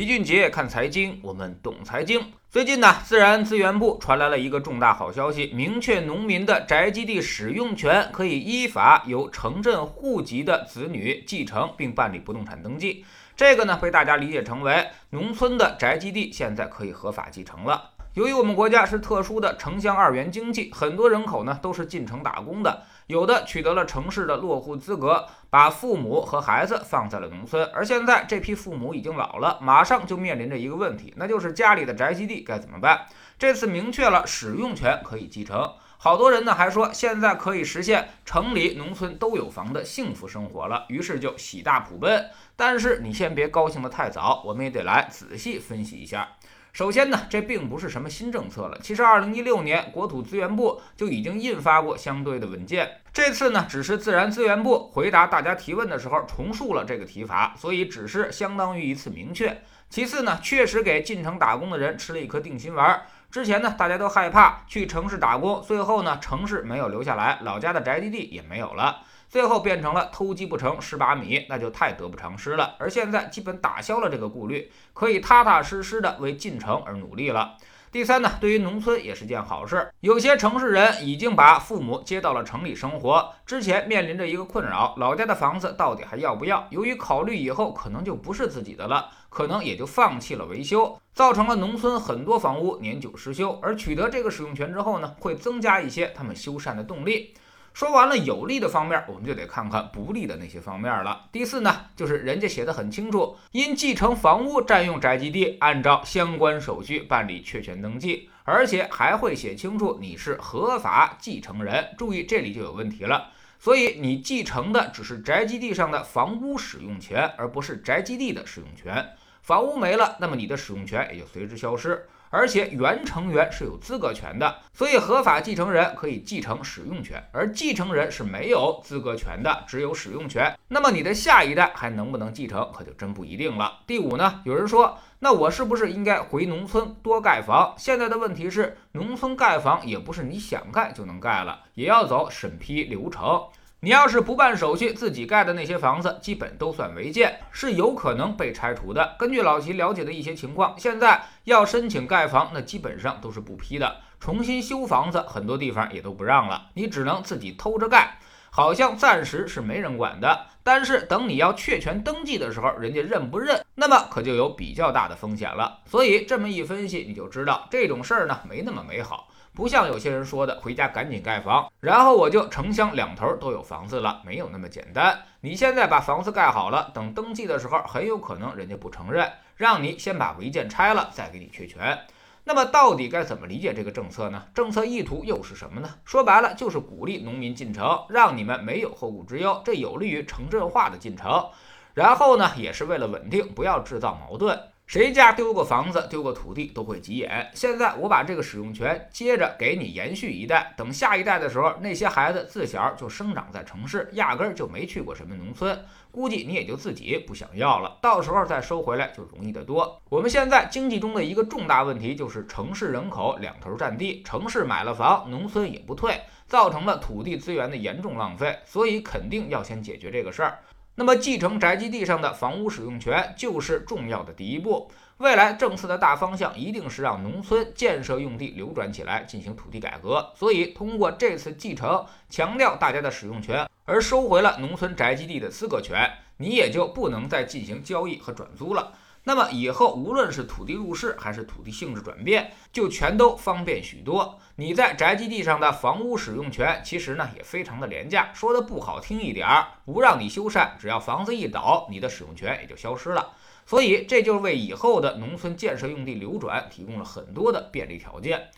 齐俊杰看财经，我们懂财经。最近呢，自然资源部传来了一个重大好消息，明确农民的宅基地使用权可以依法由城镇户籍的子女继承并办理不动产登记。这个呢，被大家理解成为农村的宅基地现在可以合法继承了。由于我们国家是特殊的城乡二元经济，很多人口呢都是进城打工的，有的取得了城市的落户资格，把父母和孩子放在了农村。而现在这批父母已经老了，马上就面临着一个问题，那就是家里的宅基地该怎么办？这次明确了使用权可以继承，好多人呢还说现在可以实现城里农村都有房的幸福生活了，于是就喜大普奔。但是你先别高兴得太早，我们也得来仔细分析一下。首先呢，这并不是什么新政策了。其实，二零一六年国土资源部就已经印发过相对的文件。这次呢，只是自然资源部回答大家提问的时候重述了这个提法，所以只是相当于一次明确。其次呢，确实给进城打工的人吃了一颗定心丸。之前呢，大家都害怕去城市打工，最后呢，城市没有留下来，老家的宅基地也没有了。最后变成了偷鸡不成蚀把米，那就太得不偿失了。而现在基本打消了这个顾虑，可以踏踏实实的为进城而努力了。第三呢，对于农村也是件好事。有些城市人已经把父母接到了城里生活，之前面临着一个困扰：老家的房子到底还要不要？由于考虑以后可能就不是自己的了，可能也就放弃了维修，造成了农村很多房屋年久失修。而取得这个使用权之后呢，会增加一些他们修缮的动力。说完了有利的方面，我们就得看看不利的那些方面了。第四呢，就是人家写的很清楚，因继承房屋占用宅基地，按照相关手续办理确权登记，而且还会写清楚你是合法继承人。注意，这里就有问题了。所以你继承的只是宅基地上的房屋使用权，而不是宅基地的使用权。房屋没了，那么你的使用权也就随之消失。而且原成员是有资格权的，所以合法继承人可以继承使用权，而继承人是没有资格权的，只有使用权。那么你的下一代还能不能继承，可就真不一定了。第五呢，有人说，那我是不是应该回农村多盖房？现在的问题是，农村盖房也不是你想盖就能盖了，也要走审批流程。你要是不办手续，自己盖的那些房子基本都算违建，是有可能被拆除的。根据老齐了解的一些情况，现在要申请盖房，那基本上都是不批的。重新修房子，很多地方也都不让了，你只能自己偷着盖，好像暂时是没人管的。但是等你要确权登记的时候，人家认不认，那么可就有比较大的风险了。所以这么一分析，你就知道这种事儿呢，没那么美好。不像有些人说的，回家赶紧盖房，然后我就城乡两头都有房子了，没有那么简单。你现在把房子盖好了，等登记的时候，很有可能人家不承认，让你先把违建拆了，再给你确权。那么到底该怎么理解这个政策呢？政策意图又是什么呢？说白了就是鼓励农民进城，让你们没有后顾之忧，这有利于城镇化的进程。然后呢，也是为了稳定，不要制造矛盾。谁家丢个房子、丢个土地都会急眼。现在我把这个使用权接着给你延续一代，等下一代的时候，那些孩子自小就生长在城市，压根儿就没去过什么农村，估计你也就自己不想要了。到时候再收回来就容易得多。我们现在经济中的一个重大问题就是城市人口两头占地，城市买了房，农村也不退，造成了土地资源的严重浪费，所以肯定要先解决这个事儿。那么，继承宅基地上的房屋使用权就是重要的第一步。未来政策的大方向一定是让农村建设用地流转起来，进行土地改革。所以，通过这次继承，强调大家的使用权，而收回了农村宅基地的资格权，你也就不能再进行交易和转租了。那么以后无论是土地入市还是土地性质转变，就全都方便许多。你在宅基地上的房屋使用权，其实呢也非常的廉价。说的不好听一点儿，不让你修缮，只要房子一倒，你的使用权也就消失了。所以这就为以后的农村建设用地流转提供了很多的便利条件。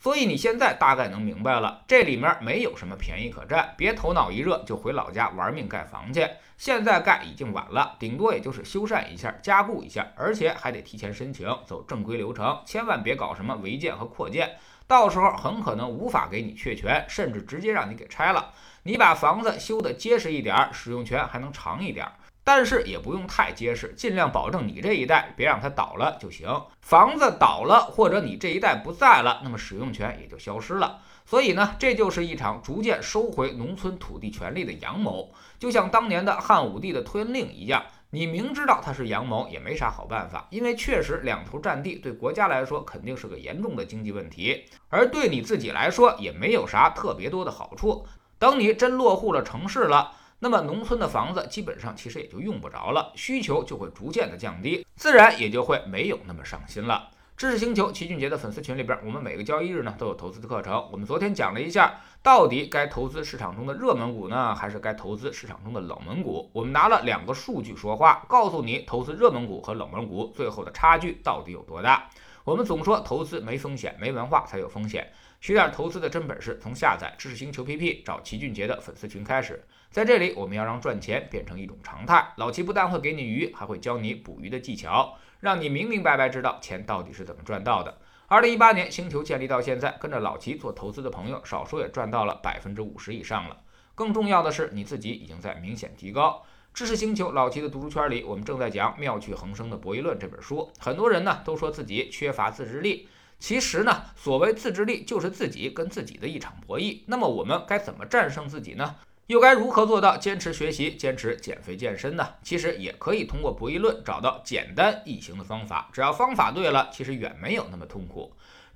所以你现在大概能明白了，这里面没有什么便宜可占，别头脑一热就回老家玩命盖房去。现在盖已经晚了，顶多也就是修缮一下、加固一下，而且还得提前申请，走正规流程，千万别搞什么违建和扩建，到时候很可能无法给你确权，甚至直接让你给拆了。你把房子修得结实一点，使用权还能长一点。但是也不用太结实，尽量保证你这一代别让它倒了就行。房子倒了，或者你这一代不在了，那么使用权也就消失了。所以呢，这就是一场逐渐收回农村土地权利的阳谋，就像当年的汉武帝的推恩令一样，你明知道他是阳谋，也没啥好办法，因为确实两头占地对国家来说肯定是个严重的经济问题，而对你自己来说也没有啥特别多的好处。等你真落户了城市了，那么农村的房子基本上其实也就用不着了，需求就会逐渐的降低，自然也就会没有那么上心了。知识星球齐俊杰的粉丝群里边，我们每个交易日呢都有投资的课程。我们昨天讲了一下，到底该投资市场中的热门股呢，还是该投资市场中的冷门股？我们拿了两个数据说话，告诉你投资热门股和冷门股最后的差距到底有多大。我们总说投资没风险，没文化才有风险。学点投资的真本事，从下载知识星球 PP 找齐俊杰的粉丝群开始。在这里，我们要让赚钱变成一种常态。老齐不但会给你鱼，还会教你捕鱼的技巧。让你明明白白知道钱到底是怎么赚到的。二零一八年星球建立到现在，跟着老齐做投资的朋友，少说也赚到了百分之五十以上了。更重要的是，你自己已经在明显提高。知识星球老齐的读书圈里，我们正在讲《妙趣横生的博弈论》这本书。很多人呢都说自己缺乏自制力，其实呢，所谓自制力就是自己跟自己的一场博弈。那么我们该怎么战胜自己呢？又该如何做到坚持学习、坚持减肥健身呢？其实也可以通过博弈论找到简单易行的方法。只要方法对了，其实远没有那么痛苦。